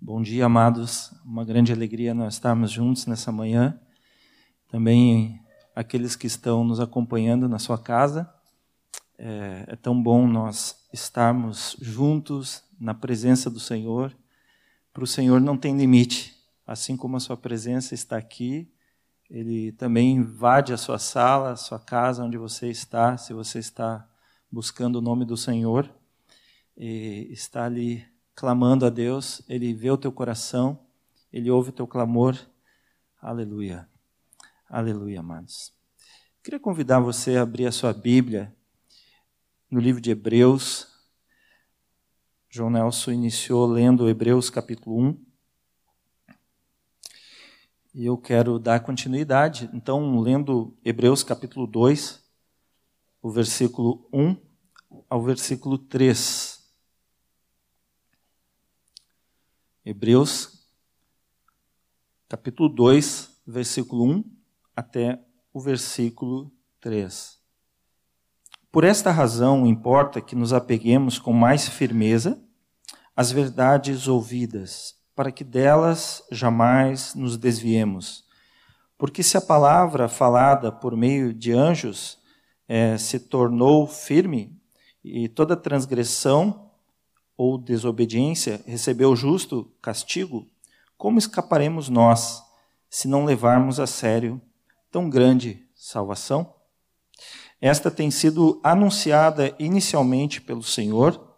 Bom dia, amados. Uma grande alegria nós estarmos juntos nessa manhã. Também aqueles que estão nos acompanhando na sua casa. É, é tão bom nós estarmos juntos na presença do Senhor. Para o Senhor não tem limite. Assim como a sua presença está aqui, Ele também invade a sua sala, a sua casa, onde você está, se você está buscando o nome do Senhor, está ali clamando a Deus, Ele vê o teu coração, Ele ouve o teu clamor. Aleluia. Aleluia, amados. Queria convidar você a abrir a sua Bíblia no livro de Hebreus. João Nelson iniciou lendo Hebreus capítulo 1. E eu quero dar continuidade. Então, lendo Hebreus capítulo 2, o versículo 1 ao versículo 3. Hebreus, capítulo 2, versículo 1 até o versículo 3. Por esta razão, importa que nos apeguemos com mais firmeza às verdades ouvidas, para que delas jamais nos desviemos. Porque se a palavra falada por meio de anjos é, se tornou firme, e toda transgressão ou desobediência recebeu justo castigo, como escaparemos nós se não levarmos a sério tão grande salvação? Esta tem sido anunciada inicialmente pelo Senhor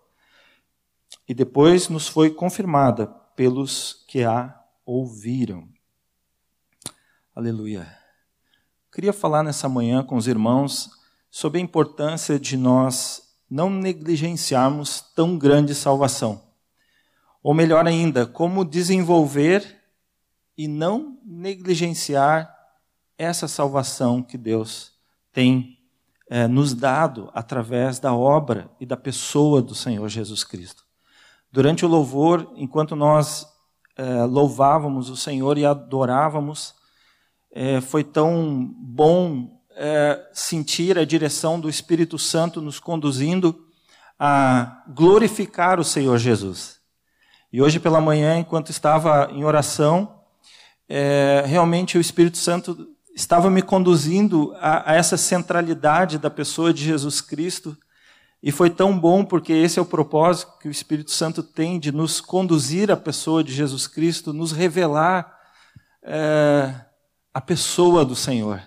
e depois nos foi confirmada pelos que a ouviram. Aleluia. Queria falar nessa manhã com os irmãos sobre a importância de nós não negligenciarmos tão grande salvação. Ou melhor ainda, como desenvolver e não negligenciar essa salvação que Deus tem é, nos dado através da obra e da pessoa do Senhor Jesus Cristo. Durante o louvor, enquanto nós é, louvávamos o Senhor e adorávamos, é, foi tão bom é, sentir a direção do Espírito Santo nos conduzindo a glorificar o Senhor Jesus. E hoje pela manhã, enquanto estava em oração, é, realmente o Espírito Santo estava me conduzindo a, a essa centralidade da pessoa de Jesus Cristo. E foi tão bom porque esse é o propósito que o Espírito Santo tem de nos conduzir à pessoa de Jesus Cristo, nos revelar é, a pessoa do Senhor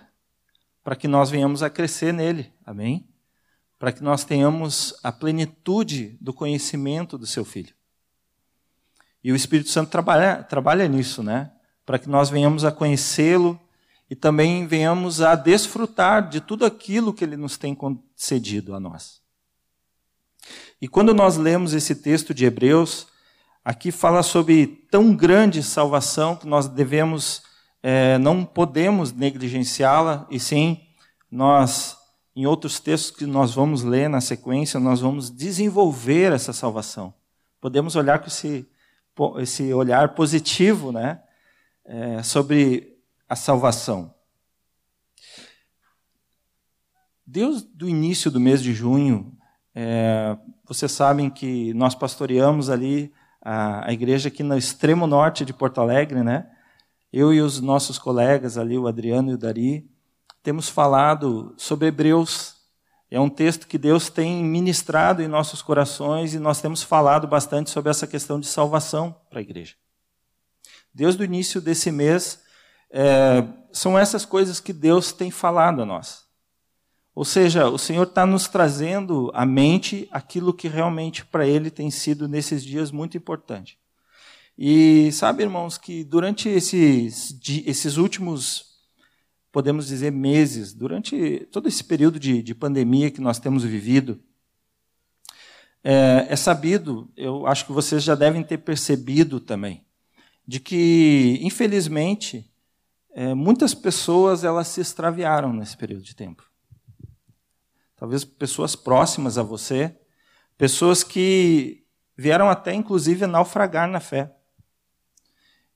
para que nós venhamos a crescer nele. Amém? Para que nós tenhamos a plenitude do conhecimento do seu filho. E o Espírito Santo trabalha, trabalha nisso, né? Para que nós venhamos a conhecê-lo e também venhamos a desfrutar de tudo aquilo que ele nos tem concedido a nós. E quando nós lemos esse texto de Hebreus, aqui fala sobre tão grande salvação que nós devemos é, não podemos negligenciá-la, e sim, nós, em outros textos que nós vamos ler na sequência, nós vamos desenvolver essa salvação. Podemos olhar com esse, esse olhar positivo né, é, sobre a salvação. Deus, do início do mês de junho, é, vocês sabem que nós pastoreamos ali a, a igreja aqui no extremo norte de Porto Alegre, né? Eu e os nossos colegas ali, o Adriano e o Dari, temos falado sobre Hebreus. É um texto que Deus tem ministrado em nossos corações e nós temos falado bastante sobre essa questão de salvação para a igreja. Desde o início desse mês, é, são essas coisas que Deus tem falado a nós. Ou seja, o Senhor está nos trazendo à mente aquilo que realmente para Ele tem sido nesses dias muito importante. E sabe, irmãos, que durante esses, esses últimos, podemos dizer, meses, durante todo esse período de, de pandemia que nós temos vivido, é, é, sabido, eu acho que vocês já devem ter percebido também, de que, infelizmente, é, muitas pessoas elas se extraviaram nesse período de tempo. Talvez pessoas próximas a você, pessoas que vieram até, inclusive, naufragar na fé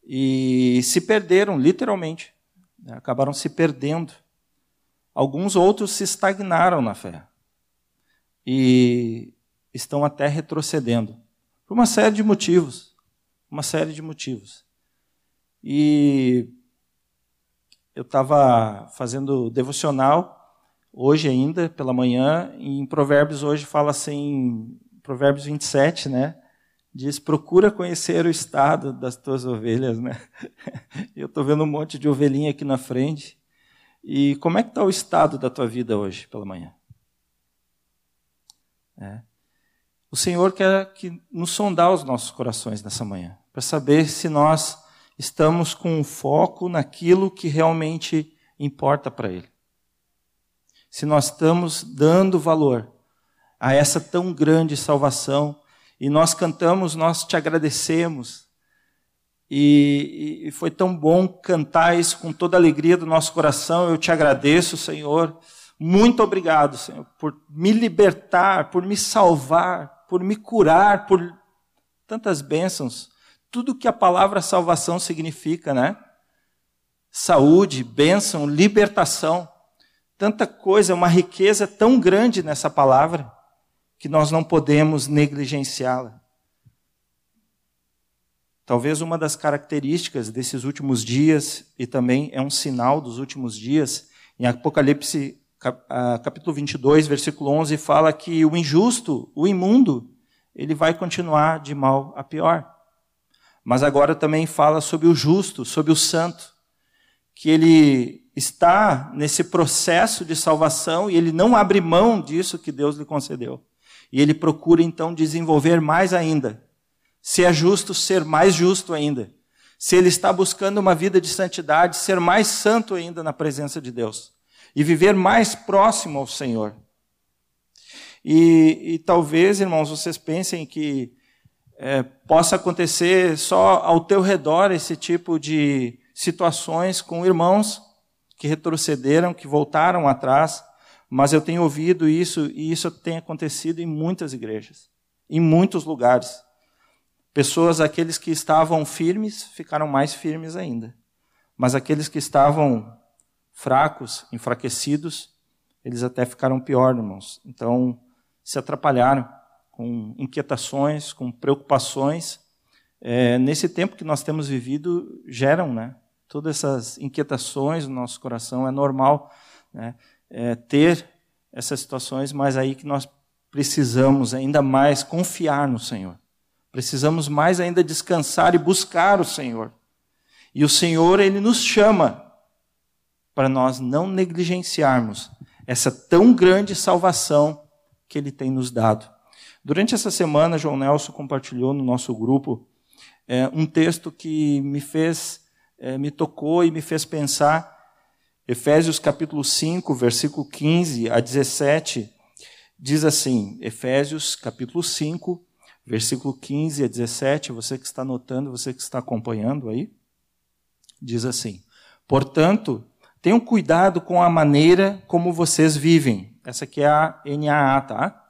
e se perderam, literalmente. Né? Acabaram se perdendo. Alguns outros se estagnaram na fé e estão até retrocedendo, por uma série de motivos. uma série de motivos. E eu estava fazendo devocional hoje ainda, pela manhã, e em Provérbios hoje fala assim, Provérbios 27, né? Diz, procura conhecer o estado das tuas ovelhas, né? Eu estou vendo um monte de ovelhinha aqui na frente. E como é que está o estado da tua vida hoje, pela manhã? É. O Senhor quer que nos sondar os nossos corações nessa manhã, para saber se nós estamos com foco naquilo que realmente importa para Ele. Se nós estamos dando valor a essa tão grande salvação, e nós cantamos, nós te agradecemos, e, e foi tão bom cantar isso com toda a alegria do nosso coração. Eu te agradeço, Senhor. Muito obrigado, Senhor, por me libertar, por me salvar, por me curar, por tantas bênçãos tudo que a palavra salvação significa, né? Saúde, bênção, libertação. Tanta coisa, uma riqueza tão grande nessa palavra que nós não podemos negligenciá-la. Talvez uma das características desses últimos dias, e também é um sinal dos últimos dias, em Apocalipse capítulo 22, versículo 11, fala que o injusto, o imundo, ele vai continuar de mal a pior mas agora também fala sobre o justo, sobre o santo, que ele está nesse processo de salvação e ele não abre mão disso que Deus lhe concedeu. E ele procura então desenvolver mais ainda. Se é justo, ser mais justo ainda. Se ele está buscando uma vida de santidade, ser mais santo ainda na presença de Deus. E viver mais próximo ao Senhor. E, e talvez, irmãos, vocês pensem que é, possa acontecer só ao teu redor esse tipo de situações com irmãos que retrocederam, que voltaram atrás, mas eu tenho ouvido isso e isso tem acontecido em muitas igrejas, em muitos lugares. Pessoas, aqueles que estavam firmes, ficaram mais firmes ainda. Mas aqueles que estavam fracos, enfraquecidos, eles até ficaram pior, irmãos. Então, se atrapalharam com inquietações, com preocupações. É, nesse tempo que nós temos vivido, geram né, todas essas inquietações no nosso coração. É normal né, é, ter essas situações, mas aí que nós precisamos ainda mais confiar no Senhor. Precisamos mais ainda descansar e buscar o Senhor. E o Senhor, Ele nos chama para nós não negligenciarmos essa tão grande salvação que Ele tem nos dado. Durante essa semana, João Nelson compartilhou no nosso grupo é, um texto que me fez, é, me tocou e me fez pensar. Efésios capítulo 5, versículo 15 a 17, diz assim: Efésios capítulo 5, versículo 15 a 17, você que está anotando, você que está acompanhando aí, diz assim: Portanto, tenham cuidado com a maneira como vocês vivem. Essa aqui é a NAA, tá?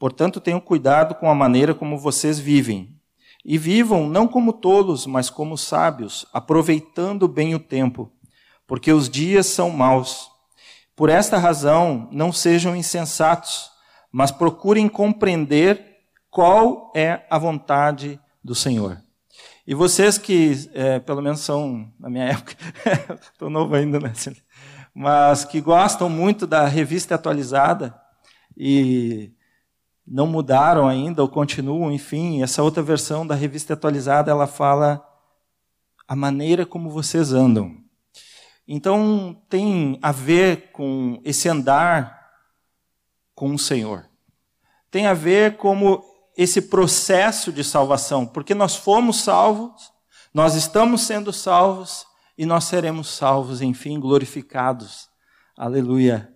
Portanto, tenham cuidado com a maneira como vocês vivem. E vivam não como tolos, mas como sábios, aproveitando bem o tempo, porque os dias são maus. Por esta razão, não sejam insensatos, mas procurem compreender qual é a vontade do Senhor. E vocês que, é, pelo menos são, na minha época, estou novo ainda, né? Mas que gostam muito da revista atualizada e não mudaram ainda ou continuam, enfim, essa outra versão da revista atualizada, ela fala a maneira como vocês andam. Então tem a ver com esse andar com o Senhor. Tem a ver como esse processo de salvação, porque nós fomos salvos, nós estamos sendo salvos e nós seremos salvos, enfim, glorificados. Aleluia.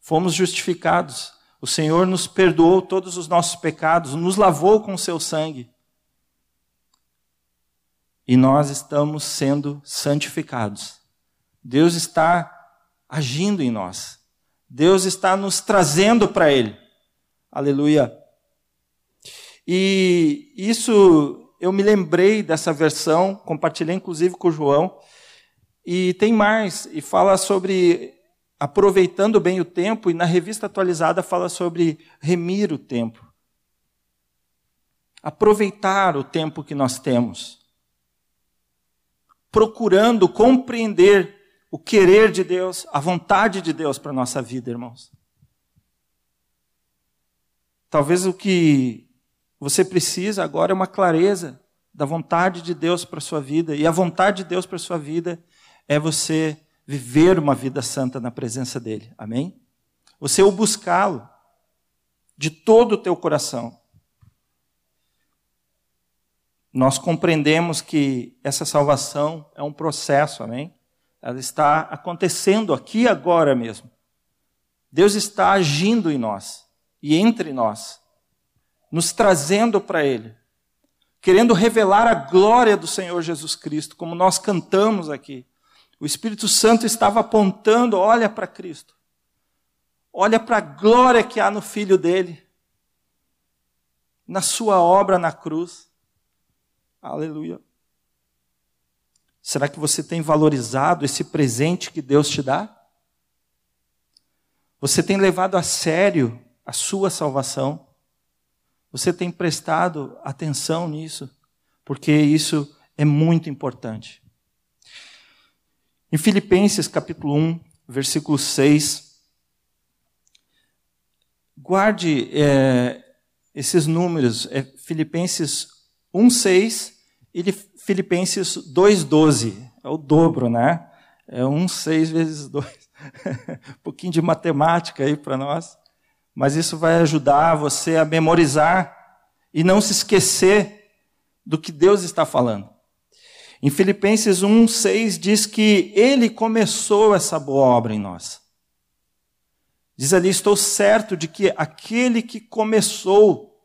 Fomos justificados. O Senhor nos perdoou todos os nossos pecados, nos lavou com seu sangue. E nós estamos sendo santificados. Deus está agindo em nós. Deus está nos trazendo para Ele. Aleluia. E isso eu me lembrei dessa versão, compartilhei inclusive com o João. E tem mais, e fala sobre aproveitando bem o tempo, e na revista atualizada fala sobre remir o tempo. aproveitar o tempo que nós temos, procurando compreender o querer de Deus, a vontade de Deus para a nossa vida, irmãos. Talvez o que você precisa agora é uma clareza da vontade de Deus para a sua vida. E a vontade de Deus para a sua vida é você viver uma vida santa na presença dEle. Amém? Você o buscá-lo de todo o teu coração. Nós compreendemos que essa salvação é um processo, amém? Ela está acontecendo aqui agora mesmo. Deus está agindo em nós e entre nós, nos trazendo para Ele querendo revelar a glória do Senhor Jesus Cristo, como nós cantamos aqui. O Espírito Santo estava apontando, olha para Cristo. Olha para a glória que há no filho dele. Na sua obra na cruz. Aleluia. Será que você tem valorizado esse presente que Deus te dá? Você tem levado a sério a sua salvação? Você tem prestado atenção nisso? Porque isso é muito importante. Em Filipenses capítulo 1, versículo 6, guarde é, esses números, é Filipenses 1, 6 e Filipenses 2, 12. É o dobro, né? É 1, 6 vezes 2. um pouquinho de matemática aí para nós mas isso vai ajudar você a memorizar e não se esquecer do que Deus está falando. Em Filipenses 1:6 diz que ele começou essa boa obra em nós. Diz ali: "Estou certo de que aquele que começou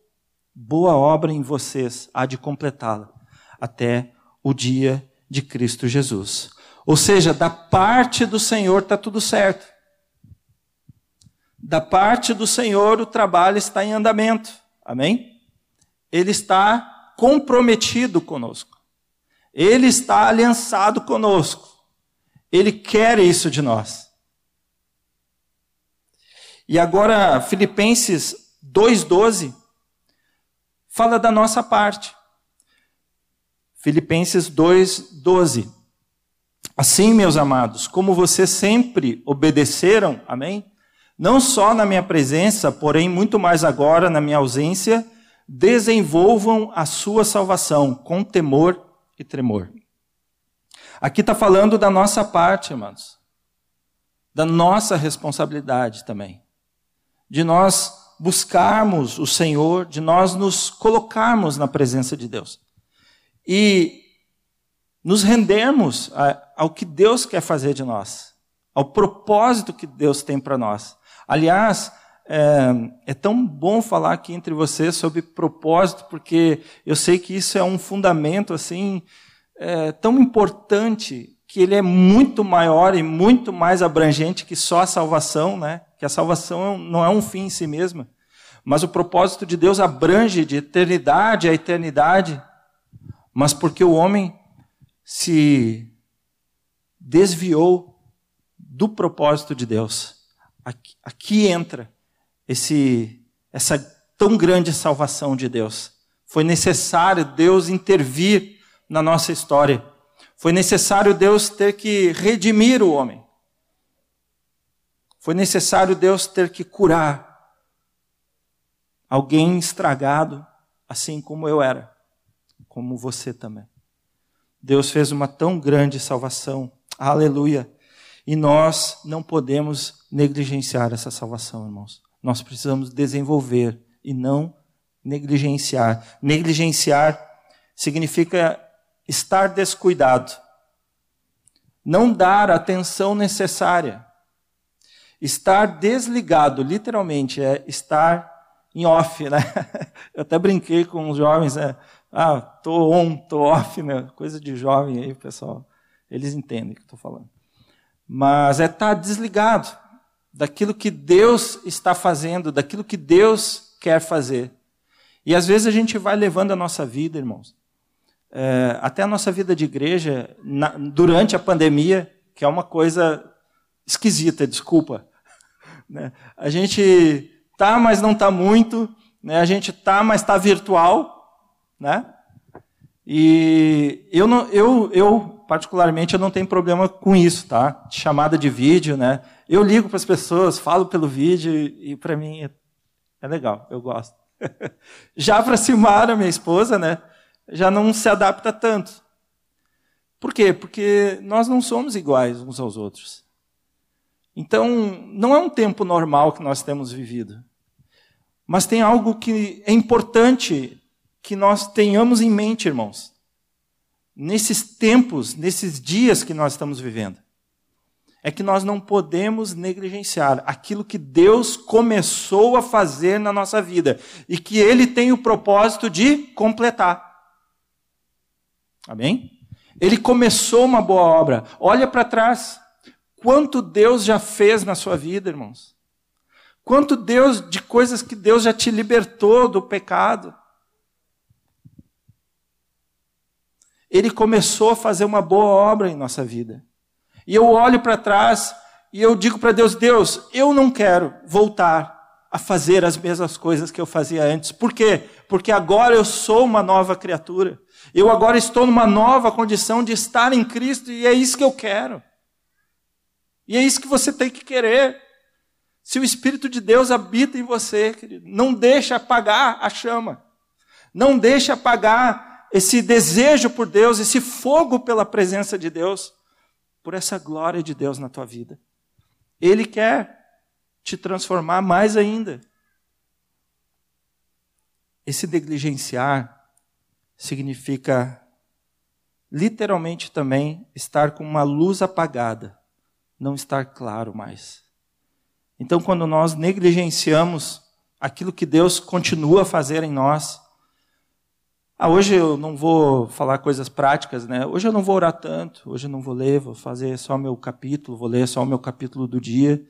boa obra em vocês há de completá-la até o dia de Cristo Jesus." Ou seja, da parte do Senhor está tudo certo. Da parte do Senhor, o trabalho está em andamento. Amém? Ele está comprometido conosco. Ele está aliançado conosco. Ele quer isso de nós. E agora, Filipenses 2,12 fala da nossa parte. Filipenses 2,12. Assim, meus amados, como vocês sempre obedeceram, amém? não só na minha presença, porém muito mais agora na minha ausência, desenvolvam a sua salvação com temor e tremor. Aqui está falando da nossa parte, irmãos, da nossa responsabilidade também, de nós buscarmos o Senhor, de nós nos colocarmos na presença de Deus e nos rendermos ao que Deus quer fazer de nós, ao propósito que Deus tem para nós. Aliás, é, é, tão bom falar aqui entre vocês sobre propósito, porque eu sei que isso é um fundamento assim é, tão importante que ele é muito maior e muito mais abrangente que só a salvação, né? Que a salvação não é um fim em si mesma, mas o propósito de Deus abrange de eternidade a eternidade, mas porque o homem se desviou do propósito de Deus. Aqui, aqui entra esse, essa tão grande salvação de Deus. Foi necessário Deus intervir na nossa história. Foi necessário Deus ter que redimir o homem. Foi necessário Deus ter que curar alguém estragado, assim como eu era, como você também. Deus fez uma tão grande salvação. Aleluia. E nós não podemos negligenciar essa salvação, irmãos. Nós precisamos desenvolver e não negligenciar. Negligenciar significa estar descuidado, não dar a atenção necessária. Estar desligado, literalmente, é estar em off, né? Eu até brinquei com os jovens, né? Ah, tô on, tô off, né? Coisa de jovem aí, pessoal. Eles entendem o que eu estou falando mas é estar desligado daquilo que Deus está fazendo, daquilo que Deus quer fazer. E às vezes a gente vai levando a nossa vida, irmãos, é, até a nossa vida de igreja, na, durante a pandemia, que é uma coisa esquisita, desculpa. Né? A gente tá, mas não está muito, né? a gente tá, mas está virtual, né? E eu, não, eu, eu, particularmente, eu não tenho problema com isso, tá? Chamada de vídeo, né? Eu ligo para as pessoas, falo pelo vídeo e para mim é, legal, eu gosto. já para Silmara, minha esposa, né? Já não se adapta tanto. Por quê? Porque nós não somos iguais uns aos outros. Então, não é um tempo normal que nós temos vivido. Mas tem algo que é importante que nós tenhamos em mente, irmãos, nesses tempos, nesses dias que nós estamos vivendo, é que nós não podemos negligenciar aquilo que Deus começou a fazer na nossa vida e que Ele tem o propósito de completar. Amém? Ele começou uma boa obra. Olha para trás. Quanto Deus já fez na sua vida, irmãos? Quanto Deus, de coisas que Deus já te libertou do pecado. Ele começou a fazer uma boa obra em nossa vida. E eu olho para trás e eu digo para Deus: Deus, eu não quero voltar a fazer as mesmas coisas que eu fazia antes. Por quê? Porque agora eu sou uma nova criatura. Eu agora estou numa nova condição de estar em Cristo e é isso que eu quero. E é isso que você tem que querer. Se o Espírito de Deus habita em você, querido, não deixa apagar a chama. Não deixa apagar esse desejo por Deus, esse fogo pela presença de Deus, por essa glória de Deus na tua vida. Ele quer te transformar mais ainda. Esse negligenciar significa literalmente também estar com uma luz apagada, não estar claro mais. Então, quando nós negligenciamos aquilo que Deus continua a fazer em nós, ah, hoje eu não vou falar coisas práticas, né? Hoje eu não vou orar tanto, hoje eu não vou ler, vou fazer só meu capítulo, vou ler só o meu capítulo do dia,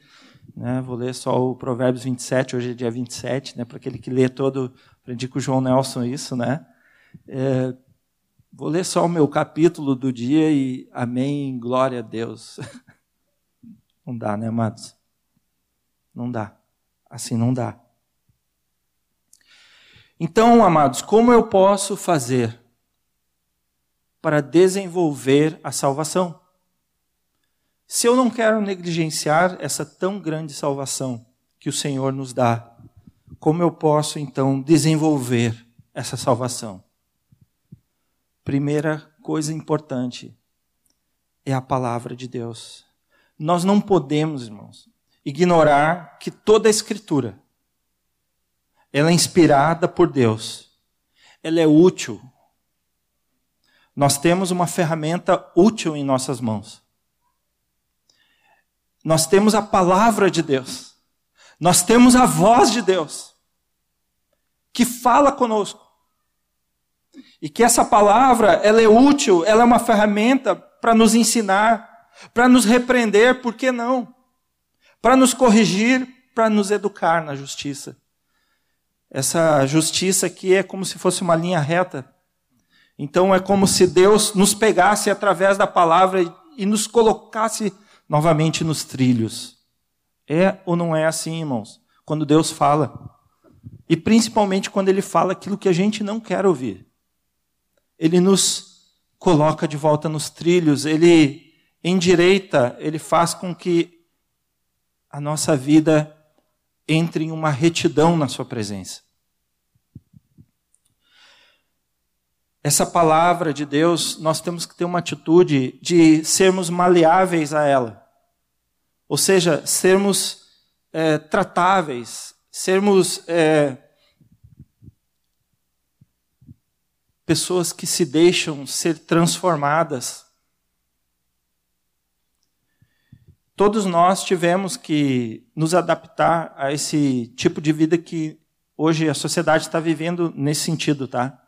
né? Vou ler só o Provérbios 27, hoje é dia 27, né? Para aquele que lê todo, aprendi com o João Nelson isso, né? É, vou ler só o meu capítulo do dia e amém, glória a Deus. Não dá, né, amados? Não dá. Assim não dá. Então, amados, como eu posso fazer para desenvolver a salvação? Se eu não quero negligenciar essa tão grande salvação que o Senhor nos dá, como eu posso então desenvolver essa salvação? Primeira coisa importante é a palavra de Deus. Nós não podemos, irmãos, ignorar que toda a Escritura ela é inspirada por Deus. Ela é útil. Nós temos uma ferramenta útil em nossas mãos. Nós temos a palavra de Deus. Nós temos a voz de Deus que fala conosco. E que essa palavra, ela é útil, ela é uma ferramenta para nos ensinar, para nos repreender, por que não? Para nos corrigir, para nos educar na justiça. Essa justiça aqui é como se fosse uma linha reta. Então é como se Deus nos pegasse através da palavra e nos colocasse novamente nos trilhos. É ou não é assim, irmãos? Quando Deus fala. E principalmente quando Ele fala aquilo que a gente não quer ouvir. Ele nos coloca de volta nos trilhos, Ele endireita, Ele faz com que a nossa vida entre em uma retidão na Sua presença. Essa palavra de Deus, nós temos que ter uma atitude de sermos maleáveis a ela. Ou seja, sermos é, tratáveis, sermos é, pessoas que se deixam ser transformadas. Todos nós tivemos que nos adaptar a esse tipo de vida que hoje a sociedade está vivendo nesse sentido, tá?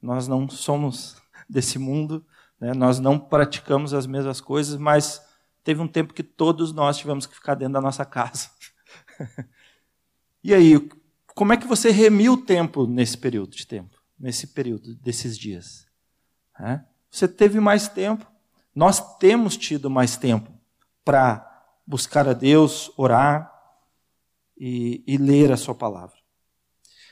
Nós não somos desse mundo, né? nós não praticamos as mesmas coisas, mas teve um tempo que todos nós tivemos que ficar dentro da nossa casa. e aí, como é que você remiu o tempo nesse período de tempo, nesse período desses dias? Você teve mais tempo, nós temos tido mais tempo para buscar a Deus, orar e, e ler a Sua palavra.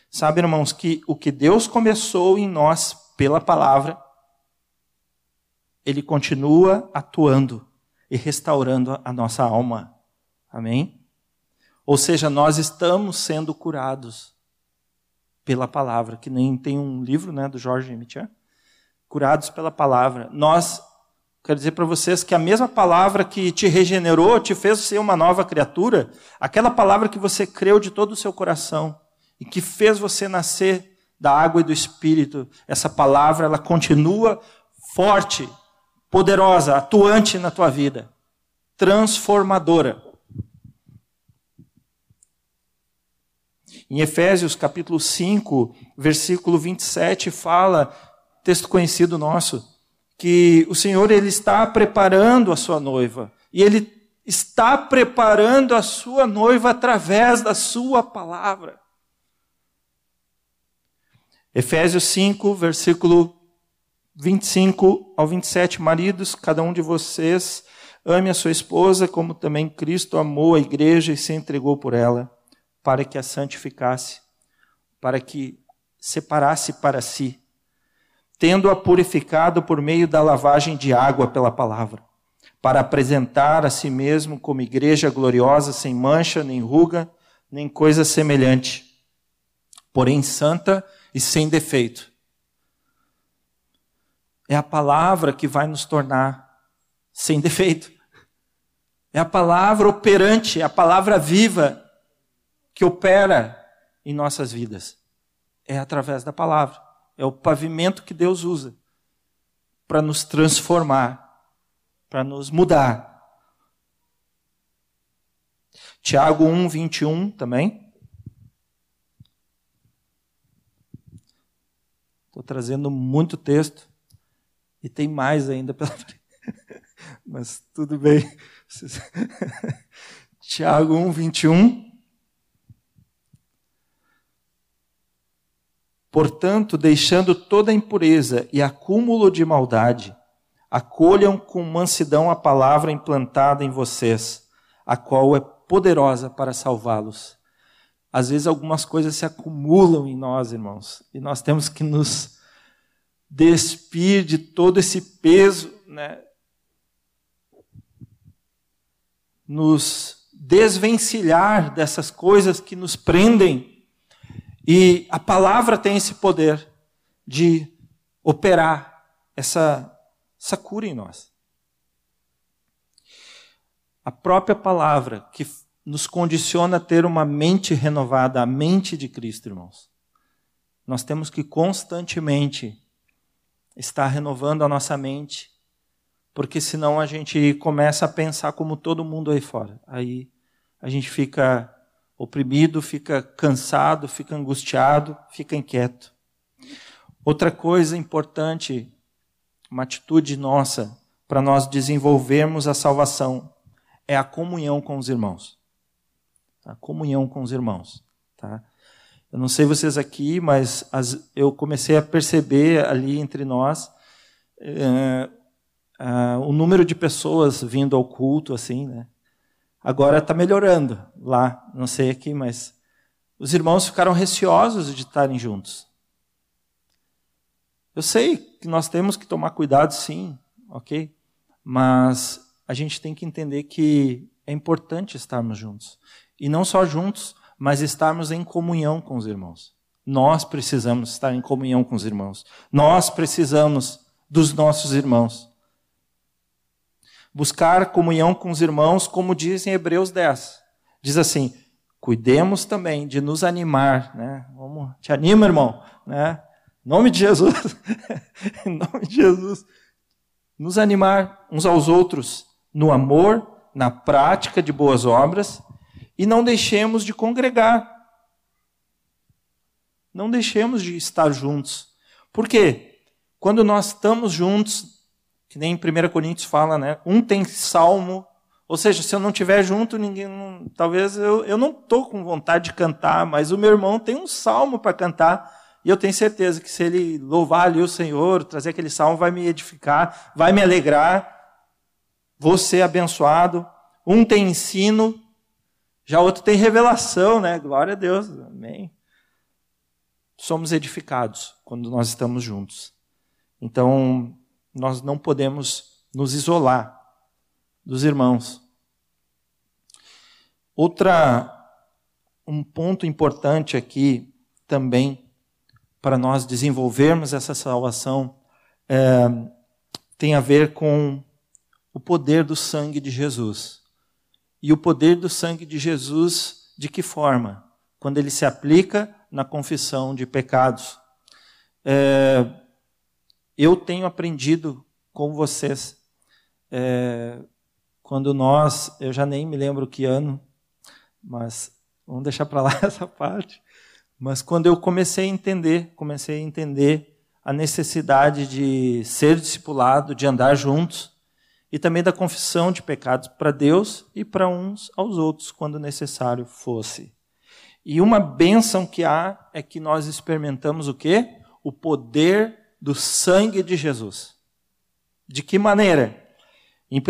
Sabe, irmãos, que o que Deus começou em nós pela palavra, ele continua atuando e restaurando a nossa alma. Amém? Ou seja, nós estamos sendo curados pela palavra, que nem tem um livro né, do Jorge Mitian, curados pela palavra. Nós, quero dizer para vocês que a mesma palavra que te regenerou, te fez ser uma nova criatura, aquela palavra que você creu de todo o seu coração e que fez você nascer da água e do espírito, essa palavra ela continua forte, poderosa, atuante na tua vida, transformadora. Em Efésios capítulo 5, versículo 27 fala, texto conhecido nosso, que o Senhor ele está preparando a sua noiva e ele está preparando a sua noiva através da sua palavra. Efésios 5, versículo 25 ao 27. Maridos, cada um de vocês ame a sua esposa, como também Cristo amou a igreja e se entregou por ela, para que a santificasse, para que separasse para si, tendo-a purificado por meio da lavagem de água pela palavra, para apresentar a si mesmo como igreja gloriosa, sem mancha, nem ruga, nem coisa semelhante, porém santa e sem defeito. É a palavra que vai nos tornar sem defeito. É a palavra operante, é a palavra viva que opera em nossas vidas. É através da palavra. É o pavimento que Deus usa para nos transformar, para nos mudar. Tiago 1, 21 também. Estou trazendo muito texto e tem mais ainda pela frente. Mas tudo bem. Tiago 1, 21. Portanto, deixando toda impureza e acúmulo de maldade, acolham com mansidão a palavra implantada em vocês, a qual é poderosa para salvá-los às vezes algumas coisas se acumulam em nós, irmãos, e nós temos que nos despir de todo esse peso, né? Nos desvencilhar dessas coisas que nos prendem. E a palavra tem esse poder de operar essa, essa cura em nós. A própria palavra que nos condiciona a ter uma mente renovada, a mente de Cristo, irmãos. Nós temos que constantemente estar renovando a nossa mente, porque senão a gente começa a pensar como todo mundo aí fora. Aí a gente fica oprimido, fica cansado, fica angustiado, fica inquieto. Outra coisa importante, uma atitude nossa para nós desenvolvermos a salvação é a comunhão com os irmãos a comunhão com os irmãos. Tá? Eu não sei vocês aqui, mas as, eu comecei a perceber ali entre nós é, o número de pessoas vindo ao culto, assim, né? Agora está melhorando lá, não sei aqui, mas os irmãos ficaram receosos de estarem juntos. Eu sei que nós temos que tomar cuidado, sim, ok? Mas a gente tem que entender que é importante estarmos juntos. E não só juntos, mas estarmos em comunhão com os irmãos. Nós precisamos estar em comunhão com os irmãos. Nós precisamos dos nossos irmãos. Buscar comunhão com os irmãos, como diz em Hebreus 10. Diz assim: cuidemos também de nos animar. Né? Vamos, te anima, irmão. Né? Em nome de Jesus. em nome de Jesus. Nos animar uns aos outros no amor, na prática de boas obras e não deixemos de congregar. Não deixemos de estar juntos. Por quê? Quando nós estamos juntos, nem em 1 Coríntios fala, né? Um tem salmo, ou seja, se eu não estiver junto, ninguém. Não, talvez eu, eu não estou com vontade de cantar, mas o meu irmão tem um salmo para cantar. E eu tenho certeza que se ele louvar ali o Senhor, trazer aquele salmo, vai me edificar, vai me alegrar, vou ser abençoado. Um tem ensino, já outro tem revelação, né? Glória a Deus. Amém. Somos edificados quando nós estamos juntos. Então, nós não podemos nos isolar dos irmãos. Outra um ponto importante aqui também para nós desenvolvermos essa salvação é, tem a ver com o poder do sangue de Jesus. E o poder do sangue de Jesus, de que forma? Quando ele se aplica na confissão de pecados. É, eu tenho aprendido com vocês, é, quando nós, eu já nem me lembro que ano, mas vamos deixar para lá essa parte. Mas quando eu comecei a entender, comecei a entender a necessidade de ser discipulado, de andar juntos, e também da confissão de pecados para Deus e para uns aos outros, quando necessário fosse. E uma bênção que há é que nós experimentamos o quê? O poder do sangue de Jesus. De que maneira? Em 1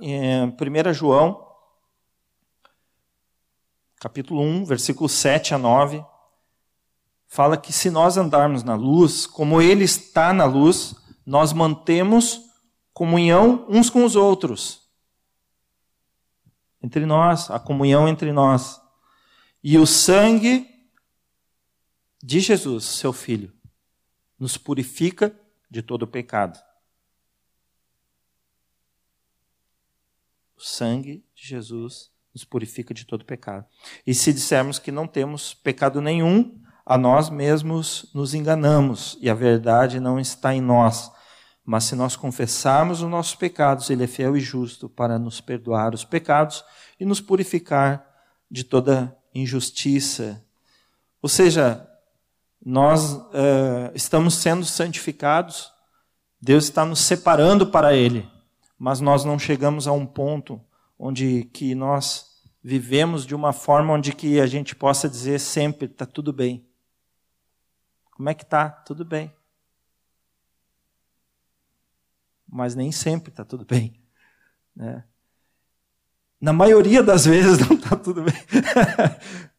em primeira João, capítulo 1, versículo 7 a 9, fala que se nós andarmos na luz, como Ele está na luz, nós mantemos comunhão uns com os outros. Entre nós, a comunhão entre nós. E o sangue de Jesus, seu Filho, nos purifica de todo pecado. O sangue de Jesus nos purifica de todo pecado. E se dissermos que não temos pecado nenhum, a nós mesmos nos enganamos e a verdade não está em nós. Mas se nós confessarmos os nossos pecados, Ele é fiel e justo para nos perdoar os pecados e nos purificar de toda injustiça. Ou seja, nós uh, estamos sendo santificados, Deus está nos separando para Ele, mas nós não chegamos a um ponto onde que nós vivemos de uma forma onde que a gente possa dizer sempre está tudo bem. Como é que tá? Tudo bem. Mas nem sempre está tudo bem. Né? Na maioria das vezes não está tudo bem.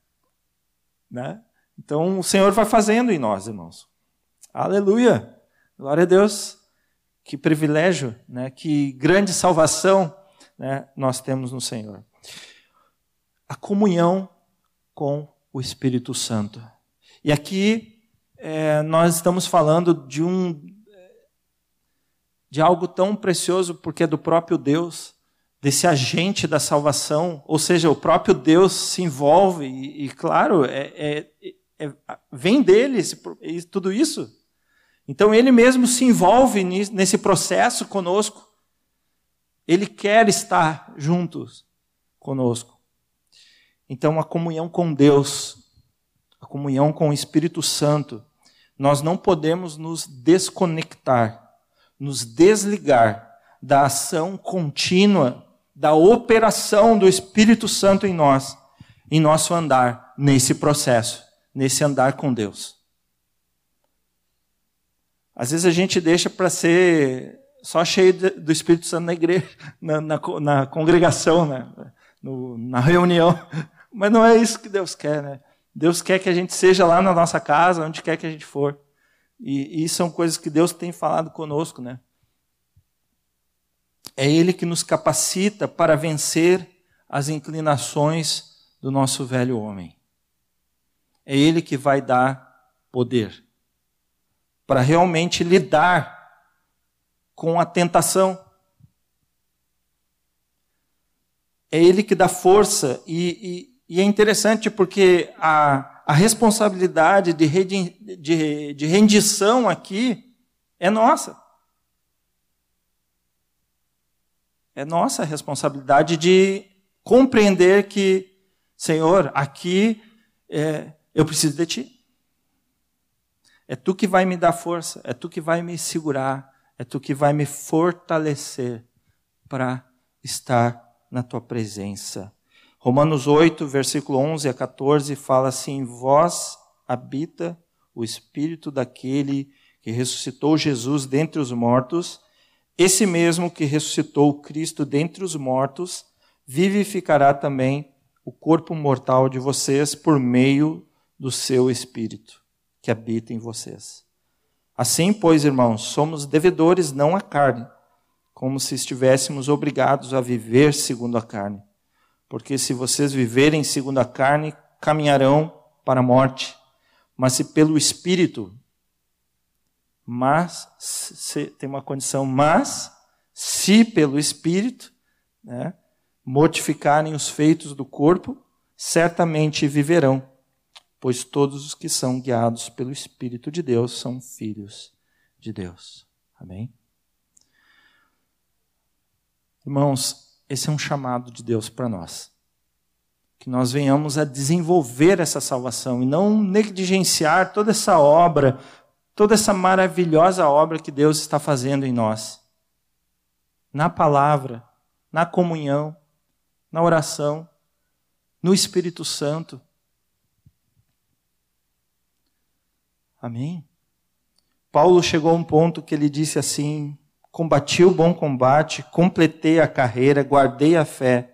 né? Então o Senhor vai fazendo em nós, irmãos. Aleluia! Glória a Deus! Que privilégio, né? que grande salvação né, nós temos no Senhor. A comunhão com o Espírito Santo. E aqui é, nós estamos falando de um de algo tão precioso porque é do próprio Deus, desse agente da salvação, ou seja, o próprio Deus se envolve e, e claro, é, é, é, vem dele esse, tudo isso. Então ele mesmo se envolve nesse processo conosco. Ele quer estar juntos conosco. Então, a comunhão com Deus, a comunhão com o Espírito Santo, nós não podemos nos desconectar, nos desligar da ação contínua, da operação do Espírito Santo em nós, em nosso andar nesse processo, nesse andar com Deus. Às vezes a gente deixa para ser só cheio do Espírito Santo na igreja, na, na, na congregação, né? No, na reunião. Mas não é isso que Deus quer, né? Deus quer que a gente seja lá na nossa casa, onde quer que a gente for. E, e são coisas que Deus tem falado conosco, né? É Ele que nos capacita para vencer as inclinações do nosso velho homem. É Ele que vai dar poder para realmente lidar com a tentação. É Ele que dá força, e, e, e é interessante porque a, a responsabilidade de, de, de rendição aqui é nossa. É nossa responsabilidade de compreender que, Senhor, aqui é, eu preciso de Ti. É Tu que vai me dar força, é Tu que vai me segurar, é tu que vai me fortalecer para estar na tua presença. Romanos 8, versículo 11 a 14 fala assim: Vós habita o espírito daquele que ressuscitou Jesus dentre os mortos, esse mesmo que ressuscitou Cristo dentre os mortos, vivificará também o corpo mortal de vocês por meio do seu espírito que habita em vocês. Assim, pois, irmãos, somos devedores não à carne, como se estivéssemos obrigados a viver segundo a carne. Porque se vocês viverem segundo a carne, caminharão para a morte. Mas se pelo Espírito, mas se, tem uma condição, mas se pelo Espírito, né, mortificarem os feitos do corpo, certamente viverão, pois todos os que são guiados pelo Espírito de Deus são filhos de Deus. Amém? Irmãos, esse é um chamado de Deus para nós. Que nós venhamos a desenvolver essa salvação e não negligenciar toda essa obra, toda essa maravilhosa obra que Deus está fazendo em nós. Na palavra, na comunhão, na oração, no Espírito Santo. Amém? Paulo chegou a um ponto que ele disse assim: Combati o bom combate, completei a carreira, guardei a fé.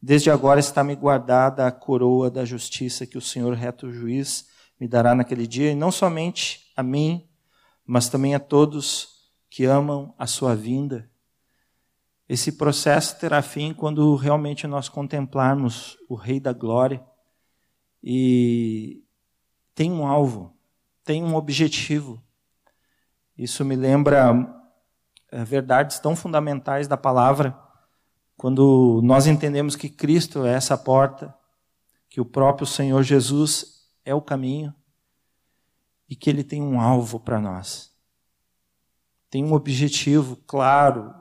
Desde agora está me guardada a coroa da justiça que o Senhor, reto juiz, me dará naquele dia, e não somente a mim, mas também a todos que amam a sua vinda. Esse processo terá fim quando realmente nós contemplarmos o Rei da Glória e tem um alvo, tem um objetivo. Isso me lembra eh, verdades tão fundamentais da palavra, quando nós entendemos que Cristo é essa porta, que o próprio Senhor Jesus é o caminho e que ele tem um alvo para nós. Tem um objetivo claro,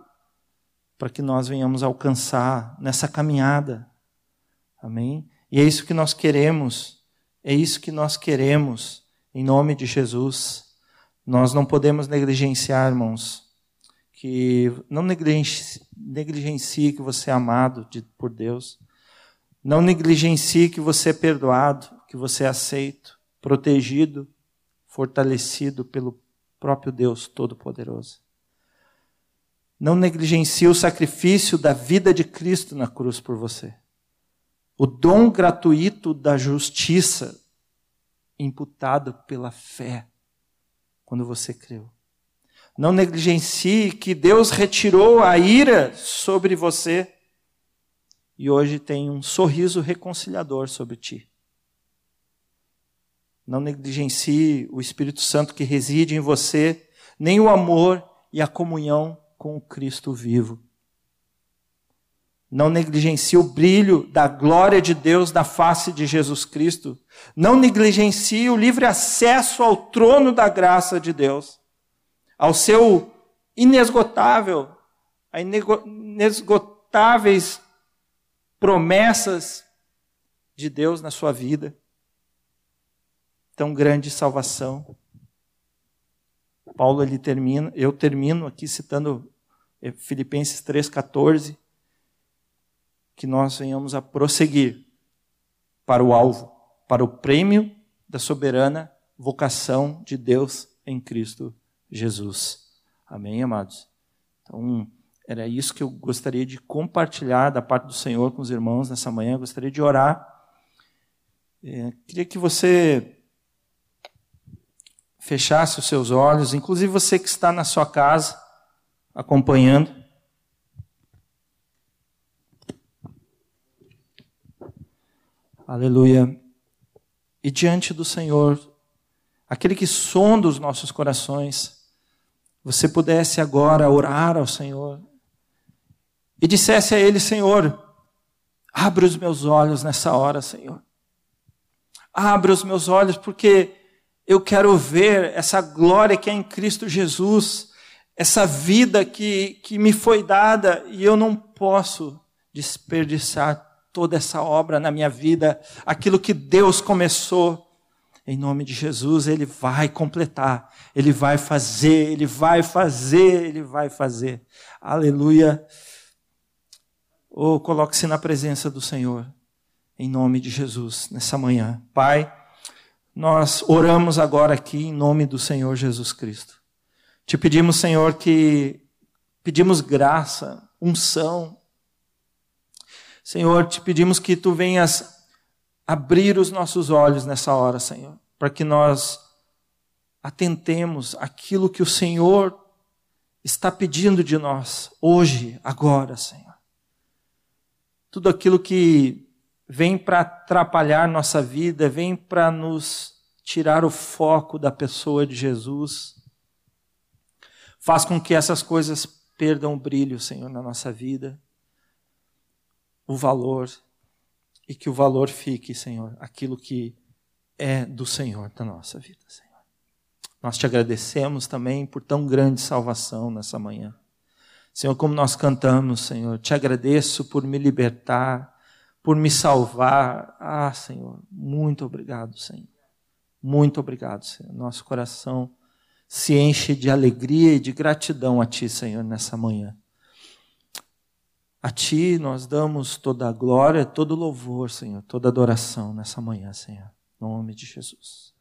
para que nós venhamos alcançar nessa caminhada. Amém? E é isso que nós queremos, é isso que nós queremos, em nome de Jesus. Nós não podemos negligenciar, irmãos, que não negligencie, negligencie que você é amado de, por Deus, não negligencie que você é perdoado, que você é aceito, protegido, fortalecido pelo próprio Deus Todo-Poderoso. Não negligencie o sacrifício da vida de Cristo na cruz por você. O dom gratuito da justiça imputado pela fé quando você creu. Não negligencie que Deus retirou a ira sobre você e hoje tem um sorriso reconciliador sobre ti. Não negligencie o Espírito Santo que reside em você, nem o amor e a comunhão com o Cristo vivo. Não negligencie o brilho da glória de Deus na face de Jesus Cristo. Não negligencie o livre acesso ao trono da graça de Deus, ao seu inesgotável, a inesgotáveis promessas de Deus na sua vida. Tão grande salvação. Paulo ele termina, eu termino aqui citando é Filipenses 3,14, que nós venhamos a prosseguir para o alvo, para o prêmio da soberana vocação de Deus em Cristo Jesus. Amém, amados? Então, era isso que eu gostaria de compartilhar da parte do Senhor com os irmãos nessa manhã. Eu gostaria de orar. É, queria que você fechasse os seus olhos, inclusive você que está na sua casa acompanhando. Aleluia. E diante do Senhor, aquele que sonda os nossos corações, você pudesse agora orar ao Senhor e dissesse a Ele: Senhor, abre os meus olhos nessa hora, Senhor. Abre os meus olhos, porque eu quero ver essa glória que é em Cristo Jesus essa vida que, que me foi dada e eu não posso desperdiçar toda essa obra na minha vida, aquilo que Deus começou. Em nome de Jesus, Ele vai completar, Ele vai fazer, Ele vai fazer, Ele vai fazer. Aleluia. Oh, coloque-se na presença do Senhor, em nome de Jesus, nessa manhã. Pai, nós oramos agora aqui em nome do Senhor Jesus Cristo. Te pedimos, Senhor, que pedimos graça, unção. Senhor, te pedimos que tu venhas abrir os nossos olhos nessa hora, Senhor, para que nós atentemos aquilo que o Senhor está pedindo de nós hoje, agora, Senhor. Tudo aquilo que vem para atrapalhar nossa vida, vem para nos tirar o foco da pessoa de Jesus, faz com que essas coisas perdam o brilho, Senhor, na nossa vida, o valor, e que o valor fique, Senhor, aquilo que é do Senhor na nossa vida, Senhor. Nós te agradecemos também por tão grande salvação nessa manhã. Senhor, como nós cantamos, Senhor, te agradeço por me libertar, por me salvar. Ah, Senhor, muito obrigado, Senhor. Muito obrigado, Senhor. Nosso coração se enche de alegria e de gratidão a Ti, Senhor, nessa manhã. A Ti nós damos toda a glória, todo o louvor, Senhor, toda adoração nessa manhã, Senhor. Em nome de Jesus.